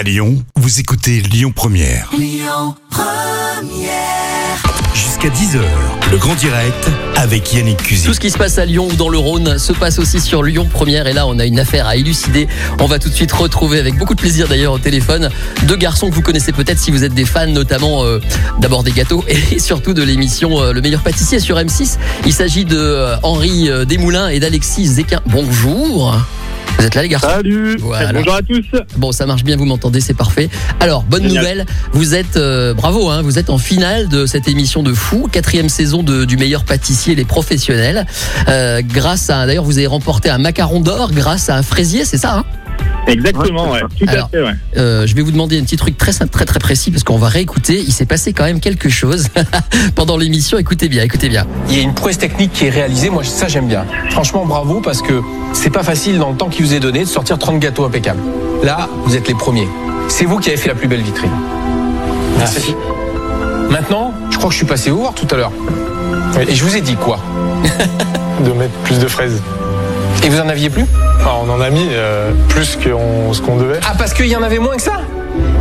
À Lyon, vous écoutez Lyon Première. Jusqu'à 10h, le grand direct avec Yannick Cusy. Tout ce qui se passe à Lyon ou dans le Rhône se passe aussi sur Lyon Première. Et là, on a une affaire à élucider. On va tout de suite retrouver, avec beaucoup de plaisir d'ailleurs au téléphone, deux garçons que vous connaissez peut-être si vous êtes des fans, notamment euh, d'abord des gâteaux et surtout de l'émission euh, Le meilleur pâtissier sur M6. Il s'agit de euh, Henri euh, Desmoulins et d'Alexis Zéquin. Bonjour. Vous êtes là les garçons Salut Voilà. Bonjour à tous Bon, ça marche bien, vous m'entendez, c'est parfait. Alors, bonne Génial. nouvelle, vous êtes, euh, bravo, hein, vous êtes en finale de cette émission de fou, quatrième saison de, du meilleur pâtissier, les professionnels. Euh, grâce à, d'ailleurs, vous avez remporté un macaron d'or grâce à un fraisier, c'est ça hein? Exactement, Ouais, tout Alors, à fait, ouais. Euh, Je vais vous demander un petit truc très simple, très très précis parce qu'on va réécouter. Il s'est passé quand même quelque chose pendant l'émission. Écoutez bien, écoutez bien. Il y a une prouesse technique qui est réalisée, moi ça j'aime bien. Franchement bravo parce que c'est pas facile dans le temps qui vous est donné de sortir 30 gâteaux impeccables. Là, vous êtes les premiers. C'est vous qui avez fait la plus belle vitrine. Merci. Maintenant, je crois que je suis passé vous voir tout à l'heure. Et je vous ai dit quoi? De mettre plus de fraises. Et vous en aviez plus Enfin, on en a mis euh, plus que on- ce qu'on devait. Ah parce qu'il y en avait moins que ça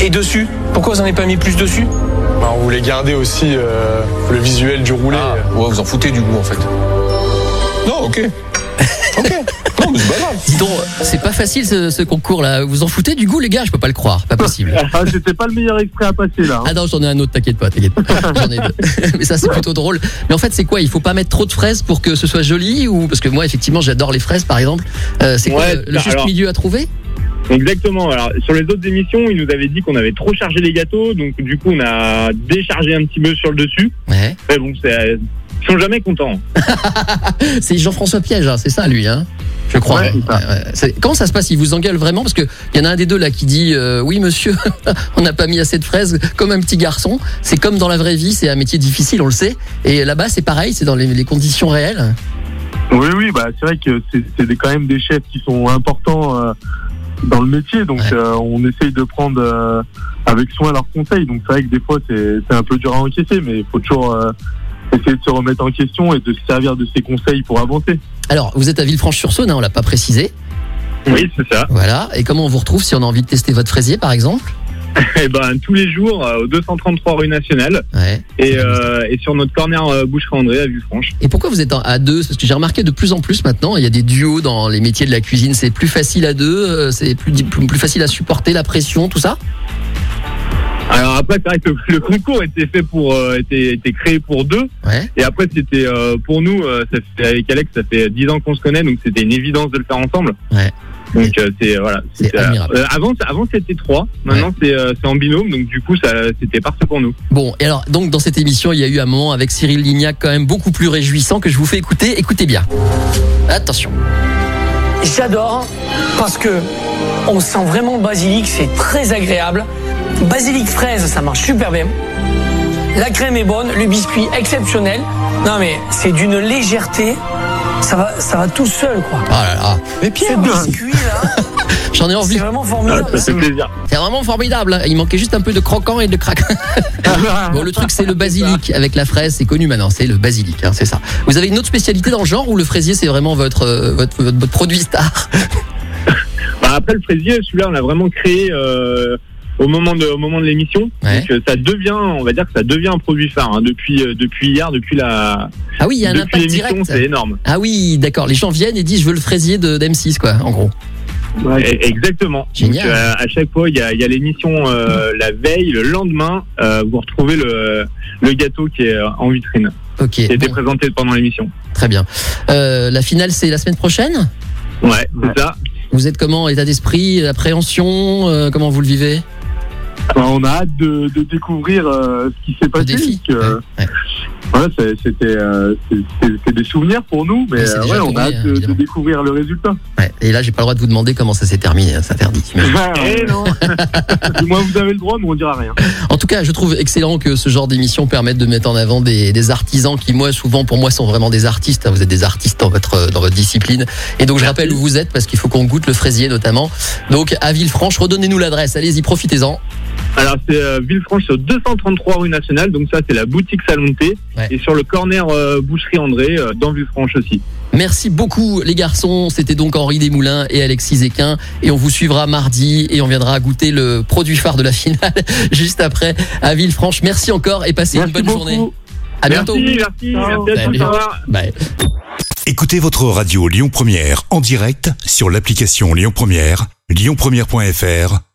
Et dessus Pourquoi vous en avez pas mis plus dessus Enfin, on voulait garder aussi euh, le visuel du roulé. Ah, ouais, vous en foutez du goût en fait. Non, ok. Ok. Non, mais c'est pas grave. Dis donc, c'est pas facile ce, ce concours là. Vous en foutez du goût, les gars Je peux pas le croire, pas possible. Ah, C'était pas le meilleur extrait à passer là. hein. Ah non, j'en ai un autre, t'inquiète pas, t'inquiète pas. J'en ai deux. Mais ça, c'est plutôt drôle. Mais en fait, c'est quoi? Il faut pas mettre trop de fraises pour que ce soit joli ou parce que moi, effectivement, j'adore les fraises, par exemple. Euh, c'est quoi Ouais, le, le juste alors- milieu à trouver? Exactement. Alors, sur les autres émissions, ils nous avaient dit qu'on avait trop chargé les gâteaux, donc du coup, on a déchargé un petit peu sur le dessus. Ouais. Mais bon, c'est, ils sont jamais contents. C'est Jean-François Piège, hein, c'est ça, lui, hein Je crois. Ouais. Ouais, Comment ça se passe? Il vous engueule vraiment? Parce qu'il y en a un des deux là qui dit euh, Oui, monsieur, on n'a pas mis assez de fraises, comme un petit garçon. C'est comme dans la vraie vie, c'est un métier difficile, on le sait. Et là-bas, c'est pareil, c'est dans les, les conditions réelles. Oui, oui, bah, c'est vrai que c'est quand même des chefs qui sont importants euh, dans le métier, donc Ouais. euh, on essaye de prendre avec soin leurs conseils. Donc c'est vrai que des fois c'est un peu dur à encaisser, mais il faut toujours essayer de se remettre en question et de se servir de ces conseils pour avancer. Alors, vous êtes à Villefranche-sur-Saône, hein, on l'a pas précisé. Oui, c'est ça. Voilà. Et comment on vous retrouve si on a envie de tester votre fraisier, par exemple? Et ben, tous les jours, euh, au 233 rue Nationale, Ouais. et, euh, et sur notre corner euh, Boucherie André à Villefranche. Et pourquoi vous êtes à deux? Parce que j'ai remarqué de plus en plus maintenant, il y a des duos dans les métiers de la cuisine. C'est plus facile à deux, euh, c'est plus, plus, plus facile à supporter la pression, tout ça? Alors après, c'est vrai que le, le concours était fait pour, euh, était, était créé pour deux. Ouais. Et après, c'était euh, pour nous, euh, ça fait, avec Alex, ça fait 10 ans qu'on se connaît, donc c'était une évidence de le faire ensemble. Ouais. Donc euh, c'est voilà. Euh, euh, avant, avant c'était trois. Maintenant c'est euh, c'est en binôme, donc du coup ça c'était parfait pour nous. Bon, et alors, donc dans cette émission, il y a eu un moment avec Cyril Lignac quand même beaucoup plus réjouissant que je vous fais écouter. Écoutez bien. Attention. J'adore parce que on sent vraiment le basilic, c'est très agréable. Basilic fraise, ça marche super bien. La crème est bonne, le biscuit exceptionnel. Non mais c'est d'une légèreté, ça va, ça va tout seul quoi. Oh là là. Mais Ce Pierre, biscuit là, J'en ai envie. c'est vraiment Ah, formidable. ça fait plaisir. C'est vraiment formidable. hein. Il manquait juste un peu de croquant et de crack. bon, le truc, c'est le basilic avec la fraise. C'est connu maintenant. C'est le basilic, hein, c'est ça. Vous avez une autre spécialité dans le genre ou le fraisier, c'est vraiment votre, euh, votre, votre, votre produit star? Bah, après le fraisier, celui-là on l'a vraiment créé euh, au moment de au moment de l'émission. Ouais. Donc euh, ça devient, on va dire que ça devient un produit phare hein, depuis euh, depuis hier, depuis la Ah oui, il y a un depuis impact l'émission, direct. c'est énorme. Ah oui, d'accord. Les gens viennent et disent je veux le fraisier de d'M6, quoi, en gros. Et- Exactement. Génial. Donc, euh, à chaque fois, il y a, il y a l'émission euh, la veille, le lendemain, euh, vous retrouvez le, le gâteau qui est en vitrine, Ok, qui a été bon, présenté pendant l'émission. très bien. Euh, la finale, c'est la semaine prochaine? Ouais, Ouais. c'est ça. Vous êtes comment? État d'esprit, appréhension? Euh, Comment vous le vivez? On a hâte de, de découvrir euh, ce qui s'est passé. défi parce que, Ouais, ouais. Voilà, c'est- c'était euh, des souvenirs pour nous, mais Oui, euh, ouais, on a hâte de, de découvrir le résultat. Ouais. Et là, j'ai pas le droit de vous demander comment ça s'est terminé. hein, C'est interdit. j'imagine. Eh non. Du moins vous avez le droit, mais on dira rien. En tout cas, je trouve excellent que ce genre d'émission permette de mettre en avant des, des artisans qui, moi, souvent, pour moi, sont vraiment des artistes. hein. Vous êtes des artistes dans votre, dans votre discipline. Et donc, je rappelle où vous êtes parce qu'il faut qu'on goûte le fraisier, notamment. Donc, à Villefranche, redonnez-nous l'adresse. Allez-y, profitez-en. Alors c'est euh, Villefranche sur 233 rue Nationale, donc ça c'est la boutique Salon. Ouais. Et sur le corner euh, Boucherie André, euh, dans Villefranche aussi. Merci beaucoup les garçons. C'était donc Henri Desmoulins et Alexis Zéquin. Et on vous suivra mardi et on viendra goûter le produit phare de la finale juste après à Villefranche. Merci encore et passez Merci une bonne beaucoup. journée. À bientôt. Merci, merci, merci à tous. Salut. Au revoir. Bye. Écoutez votre radio Lyon Première en direct sur l'application Lyon Première, lyonpremière.fr